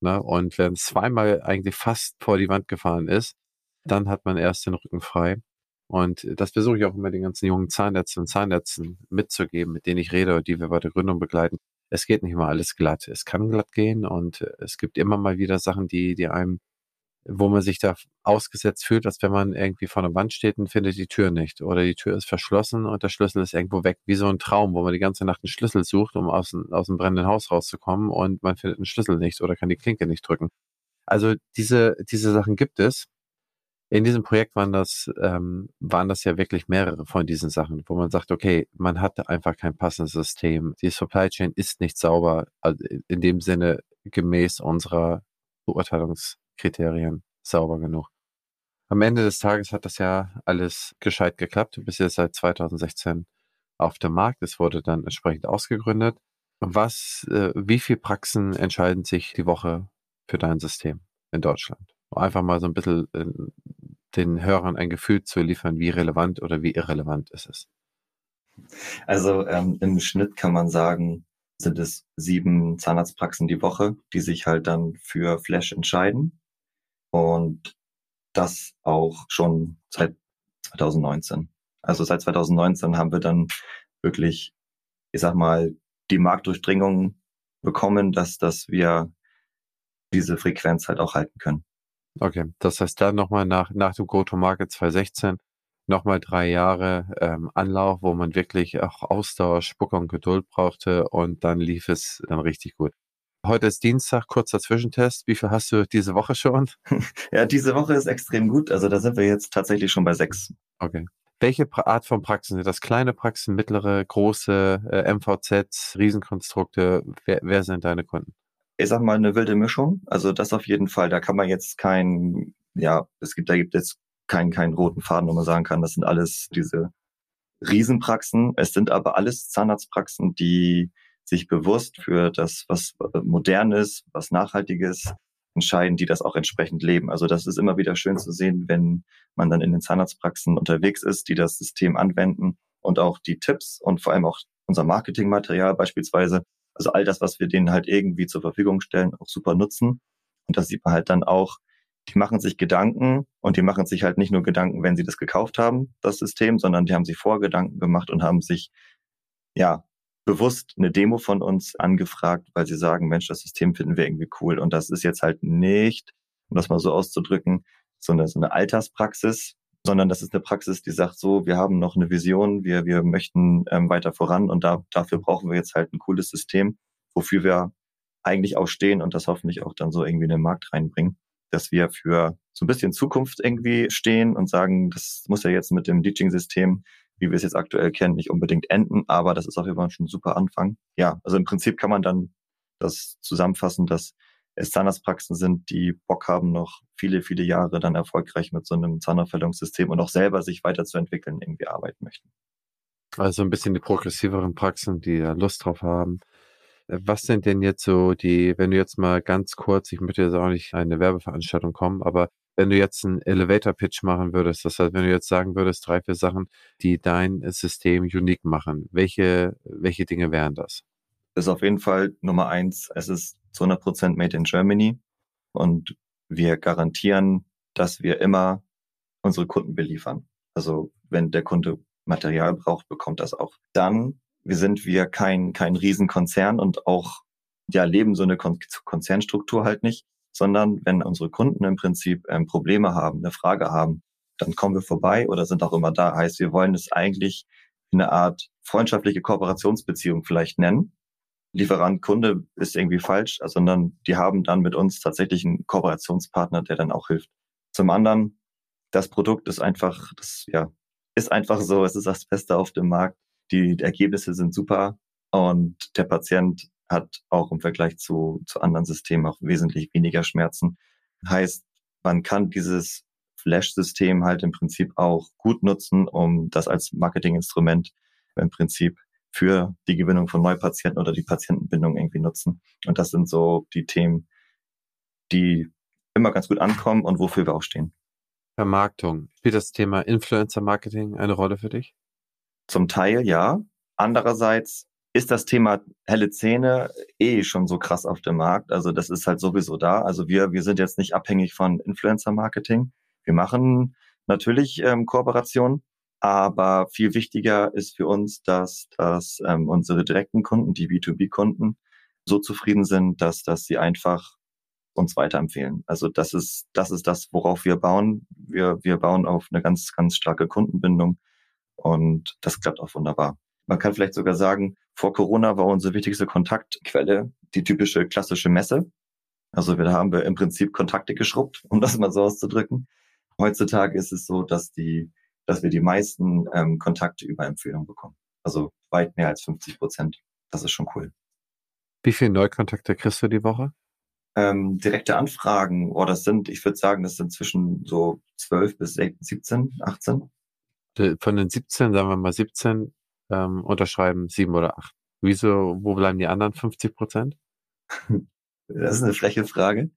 Speaker 1: Ne? Und wenn zweimal eigentlich fast vor die Wand gefahren ist, dann hat man erst den Rücken frei. Und das versuche ich auch immer den ganzen jungen Zahnärzten und Zahnärzten mitzugeben, mit denen ich rede und die wir bei der Gründung begleiten es geht nicht immer alles glatt. Es kann glatt gehen und äh, es gibt immer mal wieder Sachen, die, die einem, wo man sich da ausgesetzt fühlt, als wenn man irgendwie vor einer Wand steht und findet die Tür nicht. Oder die Tür ist verschlossen und der Schlüssel ist irgendwo weg, wie so ein Traum, wo man die ganze Nacht einen Schlüssel sucht, um aus, aus dem brennenden Haus rauszukommen und man findet einen Schlüssel nicht oder kann die Klinke nicht drücken. Also diese, diese Sachen gibt es in diesem Projekt waren das, ähm, waren das ja wirklich mehrere von diesen Sachen, wo man sagt, okay, man hatte einfach kein passendes System. Die Supply Chain ist nicht sauber, also in dem Sinne gemäß unserer Beurteilungskriterien sauber genug. Am Ende des Tages hat das ja alles gescheit geklappt. Du bist jetzt seit 2016 auf dem Markt. Es wurde dann entsprechend ausgegründet. Was, äh, wie viele Praxen entscheiden sich die Woche für dein System in Deutschland? Einfach mal so ein bisschen äh, den Hörern ein Gefühl zu liefern, wie relevant oder wie irrelevant ist es
Speaker 2: Also ähm, im Schnitt kann man sagen, sind es sieben Zahnarztpraxen die Woche, die sich halt dann für Flash entscheiden. Und das auch schon seit 2019. Also seit 2019 haben wir dann wirklich, ich sag mal, die Marktdurchdringung bekommen, dass, dass wir diese Frequenz halt auch halten können.
Speaker 1: Okay, das heißt dann nochmal nach, nach dem Go-to-Market 2016 nochmal drei Jahre ähm, Anlauf, wo man wirklich auch Ausdauer, Spuck und Geduld brauchte und dann lief es dann richtig gut. Heute ist Dienstag, kurzer Zwischentest. Wie viel hast du diese Woche schon? *laughs*
Speaker 2: Ja, diese Woche ist extrem gut. Also da sind wir jetzt tatsächlich schon bei sechs.
Speaker 1: Okay. Welche Art von Praxen sind das? Kleine Praxen, mittlere, große, äh, MVZs, Riesenkonstrukte? Wer, wer sind deine Kunden?
Speaker 2: Ich sag mal, eine wilde Mischung. Also das auf jeden Fall. Da kann man jetzt kein, ja, es gibt, da gibt es keinen, keinen roten Faden, wo man sagen kann, das sind alles diese Riesenpraxen. Es sind aber alles Zahnarztpraxen, die sich bewusst für das, was modern ist, was nachhaltiges entscheiden, die das auch entsprechend leben. Also das ist immer wieder schön zu sehen, wenn man dann in den Zahnarztpraxen unterwegs ist, die das System anwenden und auch die Tipps und vor allem auch unser Marketingmaterial beispielsweise also all das, was wir denen halt irgendwie zur Verfügung stellen, auch super nutzen. Und das sieht man halt dann auch, die machen sich Gedanken und die machen sich halt nicht nur Gedanken, wenn sie das gekauft haben, das System, sondern die haben sich Vorgedanken gemacht und haben sich, ja, bewusst eine Demo von uns angefragt, weil sie sagen, Mensch, das System finden wir irgendwie cool. Und das ist jetzt halt nicht, um das mal so auszudrücken, so eine, so eine Alterspraxis, sondern das ist eine Praxis, die sagt so, wir haben noch eine Vision, wir, wir möchten ähm, weiter voran und da, dafür brauchen wir jetzt halt ein cooles System, wofür wir eigentlich auch stehen und das hoffentlich auch dann so irgendwie in den Markt reinbringen, dass wir für so ein bisschen Zukunft irgendwie stehen und sagen, das muss ja jetzt mit dem Teaching-System, wie wir es jetzt aktuell kennen, nicht unbedingt enden, aber das ist auf jeden Fall schon ein super Anfang. Ja, also im Prinzip kann man dann das zusammenfassen, dass Zahnarztpraxen sind, die Bock haben, noch viele, viele Jahre dann erfolgreich mit so einem Zahnaufhellungssystem und auch selber sich weiterzuentwickeln, irgendwie arbeiten möchten.
Speaker 1: Also ein bisschen die progressiveren Praxen, die da Lust drauf haben. Was sind denn jetzt so die, wenn du jetzt mal ganz kurz, ich möchte jetzt auch nicht eine Werbeveranstaltung kommen, aber wenn du jetzt einen Elevator Pitch machen würdest, das heißt, wenn du jetzt sagen würdest, drei, vier Sachen, die dein System unique machen, welche, welche Dinge wären das?
Speaker 2: Das ist auf jeden Fall Nummer eins. Es ist zu 100 Prozent made in Germany und wir garantieren, dass wir immer unsere Kunden beliefern. Also wenn der Kunde Material braucht, bekommt das auch. Dann wir sind wir kein, kein Riesenkonzern und auch, ja, leben so eine Kon Konzernstruktur halt nicht, sondern wenn unsere Kunden im Prinzip ähm, Probleme haben, eine Frage haben, dann kommen wir vorbei oder sind auch immer da. Heißt, wir wollen es eigentlich eine Art freundschaftliche Kooperationsbeziehung vielleicht nennen. Lieferant, Kunde ist irgendwie falsch, sondern die haben dann mit uns tatsächlich einen Kooperationspartner, der dann auch hilft. Zum anderen, das Produkt ist einfach, das, ja, ist einfach so, es ist das Beste auf dem Markt. Die Ergebnisse sind super und der Patient hat auch im Vergleich zu, zu anderen Systemen auch wesentlich weniger Schmerzen. Heißt, man kann dieses Flash-System halt im Prinzip auch gut nutzen, um das als Marketinginstrument im Prinzip für die Gewinnung von Neupatienten oder die Patientenbindung irgendwie nutzen. Und das sind so die Themen, die immer ganz gut ankommen und wofür wir auch stehen.
Speaker 1: Vermarktung. Spielt das Thema Influencer Marketing eine Rolle für dich?
Speaker 2: Zum Teil ja. Andererseits ist das Thema helle Zähne eh schon so krass auf dem Markt. Also das ist halt sowieso da. Also wir, wir sind jetzt nicht abhängig von Influencer-Marketing. Wir machen natürlich ähm, Kooperationen, aber viel wichtiger ist für uns, dass, dass ähm, unsere direkten Kunden, die B2B-Kunden, so zufrieden sind, dass, dass sie einfach uns weiterempfehlen. Also das ist, das ist das, worauf wir bauen. Wir, wir bauen auf eine ganz, ganz starke Kundenbindung und das klappt auch wunderbar. Man kann vielleicht sogar sagen, vor Corona war unsere wichtigste Kontaktquelle die typische klassische Messe. Also da haben wir im Prinzip Kontakte geschrubbt, *laughs* um das mal so auszudrücken. Heutzutage ist es so, dass die, dass wir die meisten ähm, Kontakte über Empfehlung bekommen. Also weit mehr als 50 Prozent. Das ist schon cool.
Speaker 1: Wie viele Neukontakte kriegst du die Woche?
Speaker 2: Ähm, direkte Anfragen, oh, das sind, ich würde sagen, das sind zwischen so 12 bis 17, 18
Speaker 1: von den 17, sagen wir mal 17, ähm, unterschreiben sieben oder acht. Wieso, wo bleiben die anderen 50 Prozent? *laughs*
Speaker 2: Das ist eine freche Frage.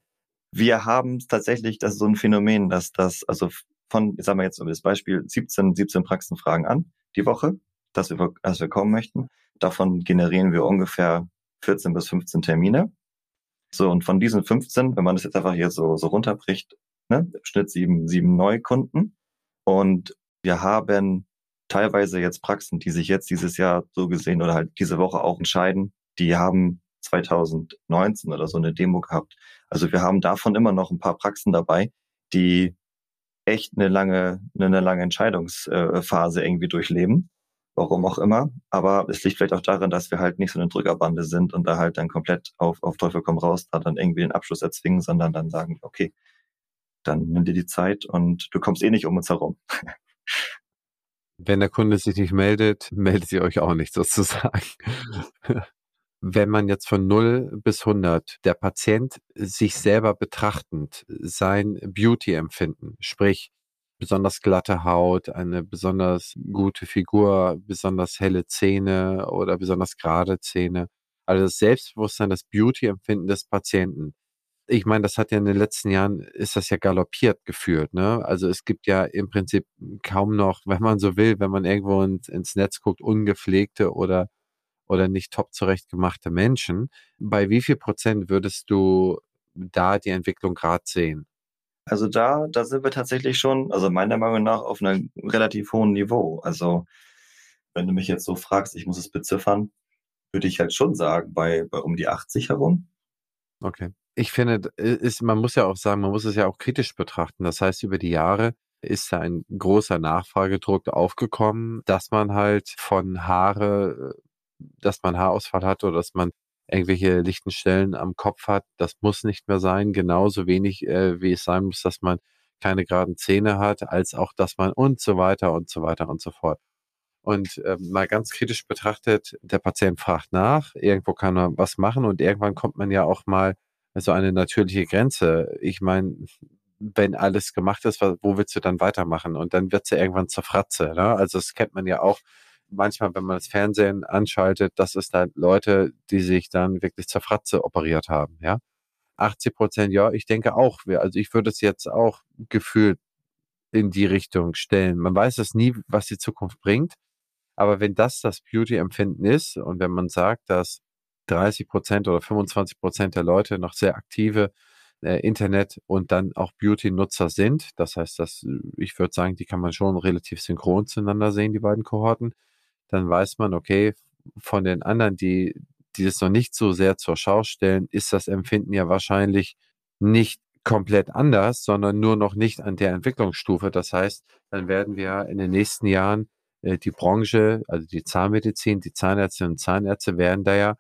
Speaker 2: Wir haben tatsächlich, das ist so ein Phänomen, dass das, also von, sagen wir jetzt über das Beispiel, 17, 17 Praxenfragen an die Woche, dass wir, dass wir kommen möchten. Davon generieren wir ungefähr 14 bis 15 Termine. So, und von diesen 15, wenn man das jetzt einfach hier so, so runterbricht, ne, Schnitt sieben, sieben Neukunden. Und wir haben teilweise jetzt Praxen, die sich jetzt dieses Jahr so gesehen oder halt diese Woche auch entscheiden, die haben 2019 oder so eine Demo gehabt. Also wir haben davon immer noch ein paar Praxen dabei, die echt eine lange, eine lange Entscheidungsphase irgendwie durchleben. Warum auch immer. Aber es liegt vielleicht auch daran, dass wir halt nicht so eine Drückerbande sind und da halt dann komplett auf, auf Teufel komm raus, da dann irgendwie den Abschluss erzwingen, sondern dann sagen, okay, dann nimm dir die Zeit und du kommst eh nicht um uns herum.
Speaker 1: Wenn der Kunde sich nicht meldet, *laughs* meldet sie euch auch nicht sozusagen. Wenn man jetzt von 0 bis 100 der Patient sich selber betrachtend sein Beauty-Empfinden, sprich besonders glatte Haut, eine besonders gute Figur, besonders helle Zähne oder besonders gerade Zähne, also das Selbstbewusstsein, das Beauty-Empfinden des Patienten, ich meine, das hat ja in den letzten Jahren, ist das ja galoppiert geführt. Ne? Also es gibt ja im Prinzip kaum noch, wenn man so will, wenn man irgendwo ins, ins Netz guckt, ungepflegte oder, oder nicht top zurechtgemachte Menschen. Bei wie viel Prozent würdest du da die Entwicklung gerade sehen?
Speaker 2: Also da, da sind wir tatsächlich schon, also meiner Meinung nach, auf einem relativ hohen Niveau. Also wenn du mich jetzt so fragst, ich muss es beziffern, würde ich halt schon sagen, bei, bei um die 80 herum.
Speaker 1: Okay. Ich finde, ist, man muss ja auch sagen, man muss es ja auch kritisch betrachten. Das heißt, über die Jahre ist da ein großer Nachfragedruck aufgekommen, dass man halt von Haare, dass man Haarausfall hat oder dass man irgendwelche lichten Stellen am Kopf hat. Das muss nicht mehr sein. Genauso wenig, äh, wie es sein muss, dass man keine geraden Zähne hat, als auch, dass man und so weiter und so weiter und so fort. Und äh, mal ganz kritisch betrachtet, der Patient fragt nach, irgendwo kann man was machen und irgendwann kommt man ja auch mal so eine natürliche Grenze. Ich meine, wenn alles gemacht ist, wo willst du dann weitermachen? Und dann wird's ja irgendwann zur Fratze. Ne? Also das kennt man ja auch manchmal, wenn man das Fernsehen anschaltet, dass es da Leute, die sich dann wirklich zur Fratze operiert haben. Ja, 80 Prozent, ja, ich denke auch. Also ich würde es jetzt auch gefühlt in die Richtung stellen. Man weiß es nie, was die Zukunft bringt. Aber wenn das das Beauty-Empfinden ist und wenn man sagt, dass 30 Prozent oder 25 Prozent der Leute noch sehr aktive äh, Internet und dann auch Beauty-Nutzer sind, das heißt, dass äh, ich würde sagen, die kann man schon relativ synchron zueinander sehen, die beiden Kohorten, dann weiß man, okay, von den anderen, die, die das noch nicht so sehr zur Schau stellen, ist das Empfinden ja wahrscheinlich nicht komplett anders, sondern nur noch nicht an der Entwicklungsstufe. Das heißt, dann werden wir in den nächsten Jahren äh, die Branche, also die Zahnmedizin, die Zahnärztinnen und Zahnärzte werden da ja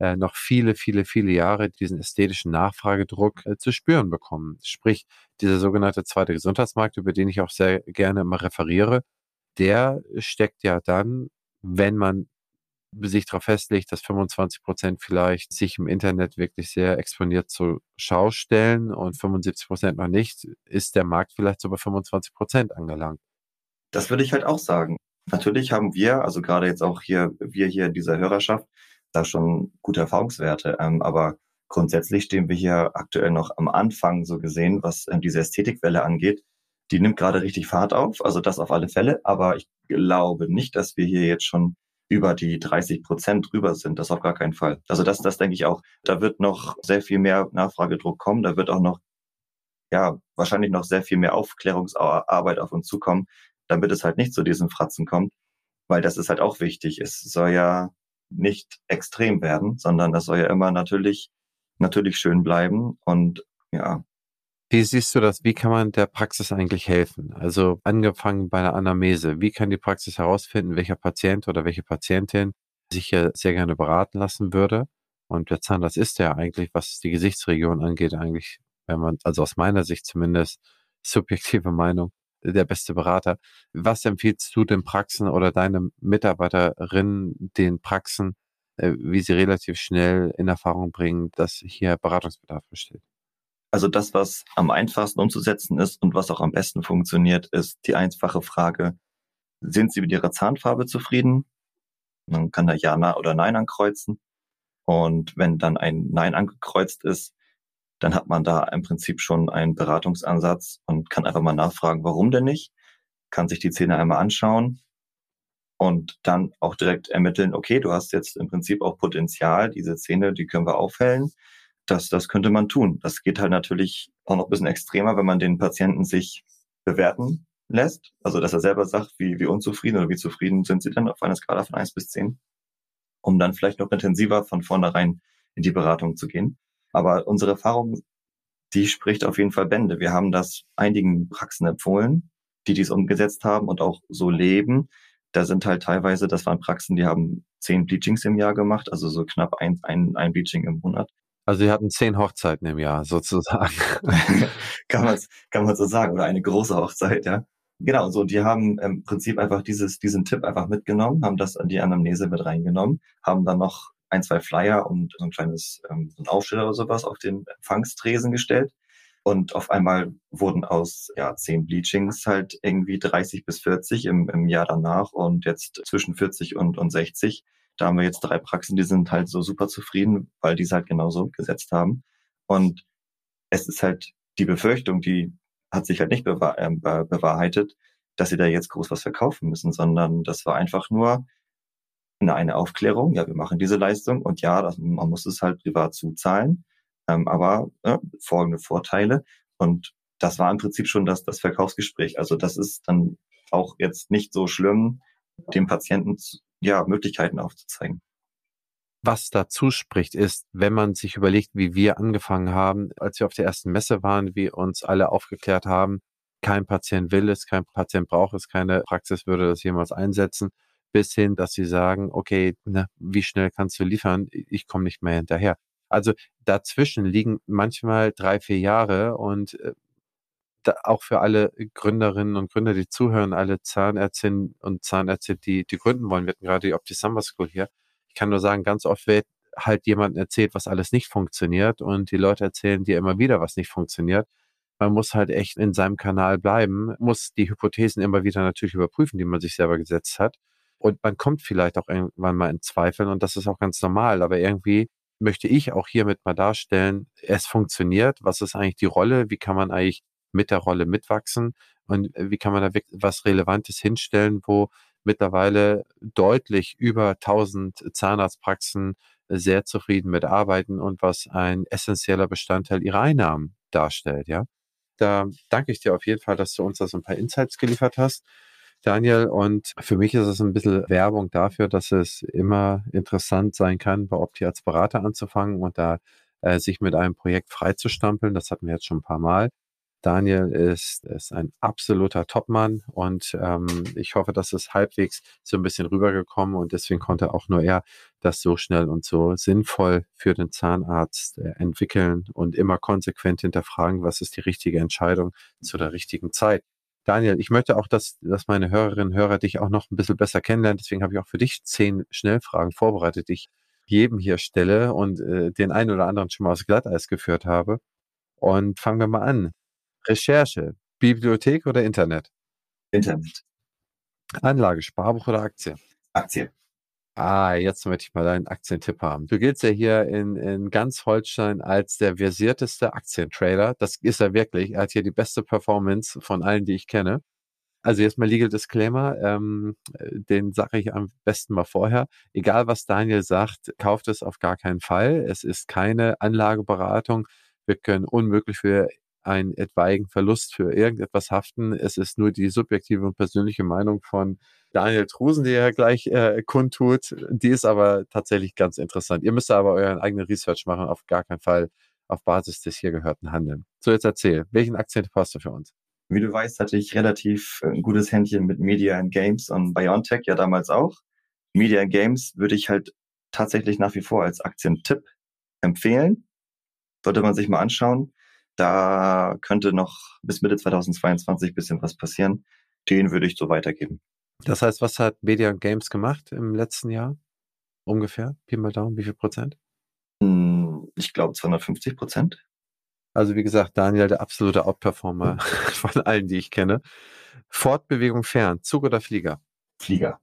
Speaker 1: äh, noch viele, viele, viele Jahre diesen ästhetischen Nachfragedruck äh, zu spüren bekommen. Sprich, dieser sogenannte zweite Gesundheitsmarkt, über den ich auch sehr gerne immer referiere, der steckt ja dann, wenn man sich darauf festlegt, dass 25 Prozent vielleicht sich im Internet wirklich sehr exponiert zur Schau stellen und 75 Prozent noch nicht, ist der Markt vielleicht so bei 25 Prozent angelangt.
Speaker 2: Das würde ich halt auch sagen. Natürlich haben wir, also gerade jetzt auch hier, wir hier in dieser Hörerschaft, da schon gute Erfahrungswerte. Ähm, aber grundsätzlich stehen wir hier aktuell noch am Anfang so gesehen, was ähm, diese Ästhetikwelle angeht. Die nimmt gerade richtig Fahrt auf, also das auf alle Fälle. Aber ich glaube nicht, dass wir hier jetzt schon über die 30 Prozent drüber sind. Das auf gar keinen Fall. Also das, das denke ich auch. Da wird noch sehr viel mehr Nachfragedruck kommen. Da wird auch noch, ja, wahrscheinlich noch sehr viel mehr Aufklärungsarbeit auf uns zukommen, damit es halt nicht zu diesen Fratzen kommt. Weil das ist halt auch wichtig. Es soll ja nicht extrem werden, sondern das soll ja immer natürlich, natürlich schön bleiben und ja.
Speaker 1: Wie siehst du das? Wie kann man der Praxis eigentlich helfen? Also angefangen bei einer Anamnese. Wie kann die Praxis herausfinden, welcher Patient oder welche Patientin sich hier sehr gerne beraten lassen würde? Und der Zahnarzt ist ja eigentlich, was die Gesichtsregion angeht, eigentlich, wenn man, also aus meiner Sicht zumindest, subjektive Meinung, der beste Berater. Was empfiehlst du den Praxen oder deine Mitarbeiterinnen den Praxen, äh, wie sie relativ schnell in Erfahrung bringen, dass hier Beratungsbedarf besteht?
Speaker 2: Also das, was am einfachsten umzusetzen ist und was auch am besten funktioniert, ist die einfache Frage, sind Sie mit Ihrer Zahnfarbe zufrieden? Man kann da Ja oder Nein ankreuzen. Und wenn dann ein Nein angekreuzt ist, dann hat man da im Prinzip schon einen Beratungsansatz und kann einfach mal nachfragen, warum denn nicht, kann sich die Zähne einmal anschauen und dann auch direkt ermitteln, okay, du hast jetzt im Prinzip auch Potenzial, diese Zähne, die können wir aufhellen. Das, das könnte man tun. Das geht halt natürlich auch noch ein bisschen extremer, wenn man den Patienten sich bewerten lässt. Also, dass er selber sagt, wie, wie unzufrieden oder wie zufrieden sind sie denn auf einer Skala von eins bis zehn, um dann vielleicht noch intensiver von vornherein in die Beratung zu gehen. Aber unsere Erfahrung, die spricht auf jeden Fall Bände. Wir haben das einigen Praxen empfohlen, die dies umgesetzt haben und auch so leben. Da sind halt teilweise, das waren Praxen, die haben zehn Bleachings im Jahr gemacht, also so knapp ein, ein, ein Bleaching im Monat.
Speaker 1: Also sie hatten zehn Hochzeiten im Jahr sozusagen. *laughs*
Speaker 2: kann man kann man so sagen oder eine große Hochzeit, ja. Genau, so die haben im Prinzip einfach dieses diesen Tipp einfach mitgenommen, haben das an die Anamnese mit reingenommen, haben dann noch ein, zwei Flyer und so ein kleines ähm, ein Aufsteller oder sowas auf den Empfangstresen gestellt. Und auf einmal wurden aus ja, zehn Bleachings halt irgendwie 30 bis 40 im, im Jahr danach und jetzt zwischen 40 und, und 60. Da haben wir jetzt drei Praxen, die sind halt so super zufrieden, weil die es halt genauso gesetzt haben. Und es ist halt die Befürchtung, die hat sich halt nicht bewahr, äh, bewahrheitet, dass sie da jetzt groß was verkaufen müssen, sondern das war einfach nur, eine Aufklärung, ja, wir machen diese Leistung und ja, das, man muss es halt privat zuzahlen, ähm, aber äh, folgende Vorteile und das war im Prinzip schon das, das Verkaufsgespräch. Also das ist dann auch jetzt nicht so schlimm, dem Patienten ja Möglichkeiten aufzuzeigen.
Speaker 1: was dazu spricht, ist, wenn man sich überlegt, wie wir angefangen haben, als wir auf der ersten Messe waren, wie uns alle aufgeklärt haben, kein Patient will es, kein Patient braucht es, keine Praxis würde das jemals einsetzen, bis hin, dass sie sagen, okay, na, wie schnell kannst du liefern? Ich komme nicht mehr hinterher. Also dazwischen liegen manchmal drei, vier Jahre und äh, auch für alle Gründerinnen und Gründer, die zuhören, alle Zahnärztinnen und Zahnärzte, die, die gründen wollen, wir hatten gerade die Opti Summer School hier. Ich kann nur sagen, ganz oft wird halt jemand erzählt, was alles nicht funktioniert und die Leute erzählen dir immer wieder, was nicht funktioniert. Man muss halt echt in seinem Kanal bleiben, muss die Hypothesen immer wieder natürlich überprüfen, die man sich selber gesetzt hat. Und man kommt vielleicht auch irgendwann mal in Zweifeln und das ist auch ganz normal. Aber irgendwie möchte ich auch hiermit mal darstellen, es funktioniert. Was ist eigentlich die Rolle? Wie kann man eigentlich mit der Rolle mitwachsen? Und wie kann man da was Relevantes hinstellen, wo mittlerweile deutlich über 1000 Zahnarztpraxen sehr zufrieden mit arbeiten und was ein essentieller Bestandteil ihrer Einnahmen darstellt, ja? Da danke ich dir auf jeden Fall, dass du uns da so ein paar Insights geliefert hast. Daniel. Und für mich ist es ein bisschen Werbung dafür, dass es immer interessant sein kann, bei Opti als Berater anzufangen und da äh, sich mit einem Projekt freizustampeln. Das hatten wir jetzt schon ein paar Mal. Daniel ist, ist ein absoluter Topmann und ähm, ich hoffe, dass es halbwegs so ein bisschen rübergekommen und deswegen konnte auch nur er das so schnell und so sinnvoll für den Zahnarzt äh, entwickeln und immer konsequent hinterfragen, was ist die richtige Entscheidung zu der richtigen Zeit. Daniel, ich möchte auch, dass, dass meine Hörerinnen und Hörer dich auch noch ein bisschen besser kennenlernen. Deswegen habe ich auch für dich zehn Schnellfragen vorbereitet, die ich jedem hier stelle und äh, den einen oder anderen schon mal aus Glatteis geführt habe. Und fangen wir mal an. Recherche, Bibliothek oder Internet?
Speaker 2: Internet.
Speaker 1: Anlage, Sparbuch oder Aktie?
Speaker 2: Aktie.
Speaker 1: Ah, jetzt möchte ich mal deinen Aktientipp haben. Du giltst ja hier in, in ganz Holstein als der versierteste Aktientrader. Das ist er wirklich. Er hat hier die beste Performance von allen, die ich kenne. Also jetzt mal Legal Disclaimer, ähm, den sage ich am besten mal vorher. Egal was Daniel sagt, kauft es auf gar keinen Fall. Es ist keine Anlageberatung. Wir können unmöglich für einen etwaigen Verlust für irgendetwas haften. Es ist nur die subjektive und persönliche Meinung von Daniel Trusen, die er gleich äh, kundtut. Die ist aber tatsächlich ganz interessant. Ihr müsst aber euren eigenen Research machen, auf gar keinen Fall auf Basis des hier gehörten Handeln. So, jetzt erzähl, welchen Akzent hast du für uns?
Speaker 2: Wie du weißt, hatte ich relativ äh, ein gutes Händchen mit Media and Games und Biontech ja damals auch. Media and Games würde ich halt tatsächlich nach wie vor als Aktientipp empfehlen. Sollte man sich mal anschauen. Da könnte noch bis Mitte 2022 bisschen was passieren. Den würde ich so weitergeben.
Speaker 1: Das heißt, was hat Media Games gemacht im letzten Jahr? Ungefähr? Pi mal Daumen, wie viel Prozent?
Speaker 2: Hm, ich glaube 250 Prozent.
Speaker 1: Also wie gesagt, Daniel, der absolute Outperformer *laughs* von allen, die ich kenne. Fortbewegung fern, Zug oder Flieger?
Speaker 2: Flieger.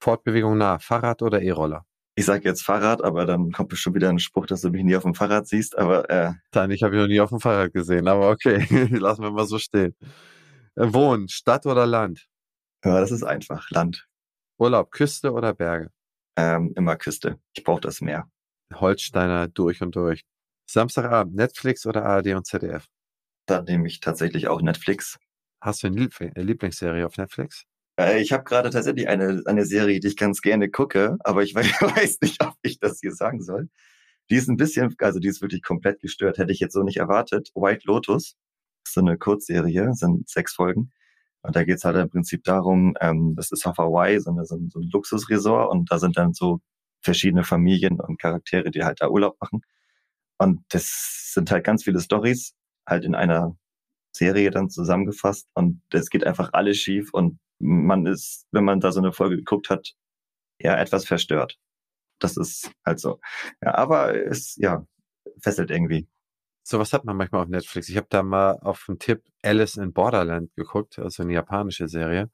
Speaker 1: Fortbewegung nah, Fahrrad oder E-Roller?
Speaker 2: Ich sage jetzt Fahrrad, aber dann kommt bestimmt wieder ein Spruch, dass du mich nie auf dem Fahrrad siehst. Aber äh,
Speaker 1: Nein, ich habe ihn noch nie auf dem Fahrrad gesehen, aber okay, *laughs* lassen wir mal so stehen. Äh, Wohnen, Stadt oder Land?
Speaker 2: Ja, das ist einfach. Land.
Speaker 1: Urlaub, Küste oder Berge?
Speaker 2: Ähm, immer Küste. Ich brauche das Meer.
Speaker 1: Holsteiner durch und durch. Samstagabend, Netflix oder ARD und ZDF?
Speaker 2: Da nehme ich tatsächlich auch Netflix.
Speaker 1: Hast du eine Lieblingsserie auf Netflix?
Speaker 2: Äh, ich habe gerade tatsächlich eine, eine Serie, die ich ganz gerne gucke, aber ich *laughs* weiß nicht, ob ich das hier sagen soll. Die ist ein bisschen, also die ist wirklich komplett gestört, hätte ich jetzt so nicht erwartet. White Lotus, ist so eine Kurzserie, sind sechs Folgen. Und da geht's halt im Prinzip darum, ähm, das ist auf Hawaii, so, eine, so, ein, so ein Luxusresort und da sind dann so verschiedene Familien und Charaktere, die halt da Urlaub machen. Und das sind halt ganz viele Stories, halt in einer Serie dann zusammengefasst und es geht einfach alles schief und man ist, wenn man da so eine Folge geguckt hat, ja etwas verstört. Das ist halt so. Ja, aber es ja fesselt irgendwie.
Speaker 1: So was hat man manchmal auf Netflix. Ich habe da mal auf einen Tipp Alice in Borderland geguckt, also eine japanische Serie.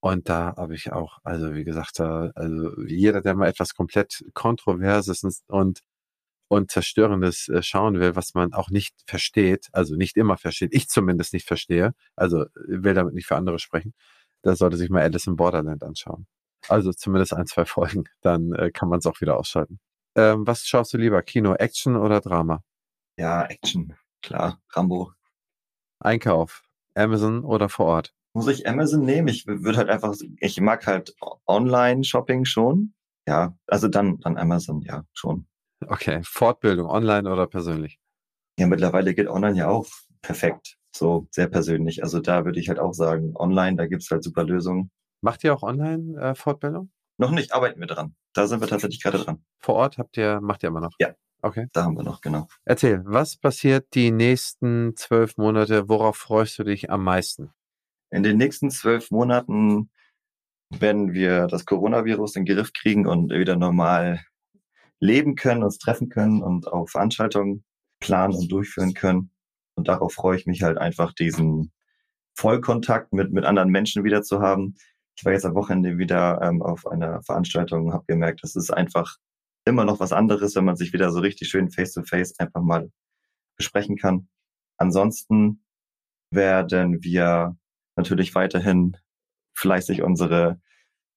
Speaker 1: Und da habe ich auch, also wie gesagt, da, also jeder, der mal etwas komplett Kontroverses und und Zerstörendes äh, schauen will, was man auch nicht versteht, also nicht immer versteht, ich zumindest nicht verstehe, also will damit nicht für andere sprechen, da sollte sich mal Alice in Borderland anschauen. Also zumindest ein, zwei Folgen, *laughs* dann äh, kann man es auch wieder ausschalten. Ähm, was schaust du lieber, Kino, Action oder Drama?
Speaker 2: Ja, Action, klar, Rambo.
Speaker 1: Einkauf, Amazon oder vor Ort?
Speaker 2: Muss ich Amazon nehmen? Ich würde halt einfach, ich mag halt Online-Shopping schon. ja, also dann, dann Amazon, ja, schon.
Speaker 1: Okay, Fortbildung, online oder persönlich?
Speaker 2: Ja, mittlerweile geht online ja auch perfekt, so sehr persönlich. Also da würde ich halt auch sagen, online, da gibt's halt super Lösungen.
Speaker 1: Macht ihr auch Online-Fortbildung? Äh,
Speaker 2: noch nicht, arbeiten wir dran. Da sind wir tatsächlich gerade dran.
Speaker 1: Vor Ort habt ihr, macht ihr immer noch?
Speaker 2: Ja.
Speaker 1: Okay.
Speaker 2: Da haben wir noch, genau.
Speaker 1: Erzähl, was passiert die nächsten zwölf Monate? Worauf freust du dich am meisten?
Speaker 2: In den nächsten zwölf Monaten werden wir das Coronavirus in den Griff kriegen und wieder normal leben können, uns treffen können und auch Veranstaltungen planen und durchführen können. Und darauf freue ich mich halt einfach, diesen Vollkontakt mit, mit anderen Menschen wieder zu haben. Ich war jetzt am Wochenende wieder ähm, auf einer Veranstaltung und habe gemerkt, es ist einfach immer noch was anderes, wenn man sich wieder so richtig schön face-to-face -face einfach mal besprechen kann. Ansonsten werden wir natürlich weiterhin fleißig unsere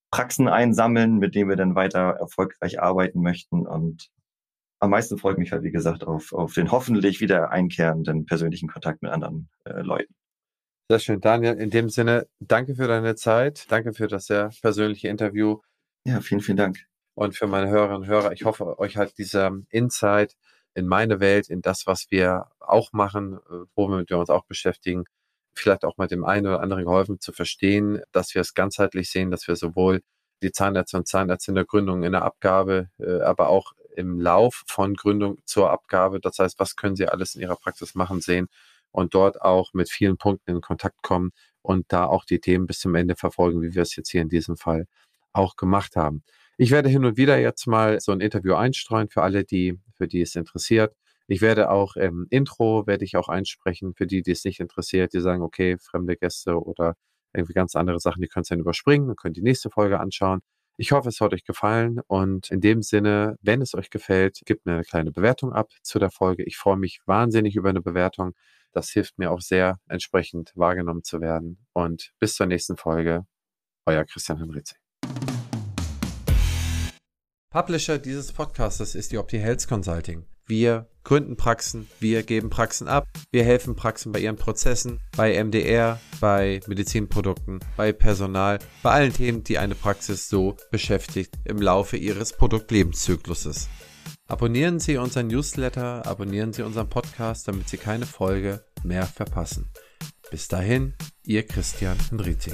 Speaker 2: Praxen einsammeln, mit denen wir dann weiter erfolgreich arbeiten möchten. Und am meisten freue ich mich halt, wie gesagt, auf, auf den hoffentlich wieder einkehrenden persönlichen Kontakt mit anderen äh, Leuten.
Speaker 1: Sehr schön, Daniel. In dem Sinne, danke für deine Zeit. Danke für das sehr persönliche Interview.
Speaker 2: Ja, vielen, vielen Dank.
Speaker 1: Und für meine Hörerinnen und Hörer, ich hoffe, euch hat dieser Insight in meine Welt, in das, was wir auch machen, äh, womit wir uns auch beschäftigen, vielleicht auch mal dem einen oder anderen geholfen zu verstehen, dass wir es ganzheitlich sehen, dass wir sowohl die Zahnärzte und Zahnärzte in der Gründung, in der Abgabe, äh, aber auch im Lauf von Gründung zur Abgabe, das heißt, was können sie alles in ihrer Praxis machen, sehen und dort auch mit vielen Punkten in Kontakt kommen und da auch die Themen bis zum Ende verfolgen, wie wir es jetzt hier in diesem Fall auch gemacht haben. Ich werde hin und wieder jetzt mal so ein Interview einstreuen für alle, die, für die es interessiert. Ich werde auch im Intro, werde ich auch einsprechen für die, die es nicht interessiert, die sagen, okay, fremde Gäste oder irgendwie ganz andere Sachen, die könnt ihr dann überspringen und könnt die nächste Folge anschauen. Ich hoffe, es hat euch gefallen und in dem Sinne, wenn es euch gefällt, gebt mir eine kleine Bewertung ab zu der Folge. Ich freue mich wahnsinnig über eine Bewertung. Das hilft mir auch sehr, entsprechend wahrgenommen zu werden. Und bis zur nächsten Folge, euer Christian Henrizi. Publisher dieses Podcastes ist die Opti Consulting. Wir gründen Praxen, wir geben Praxen ab, wir helfen Praxen bei ihren Prozessen, bei MDR, bei Medizinprodukten, bei Personal, bei allen Themen, die eine Praxis so beschäftigt im Laufe ihres Produktlebenszykluses. Abonnieren Sie unseren Newsletter, abonnieren Sie unseren Podcast, damit Sie keine Folge mehr verpassen. Bis dahin, Ihr Christian Henrizi.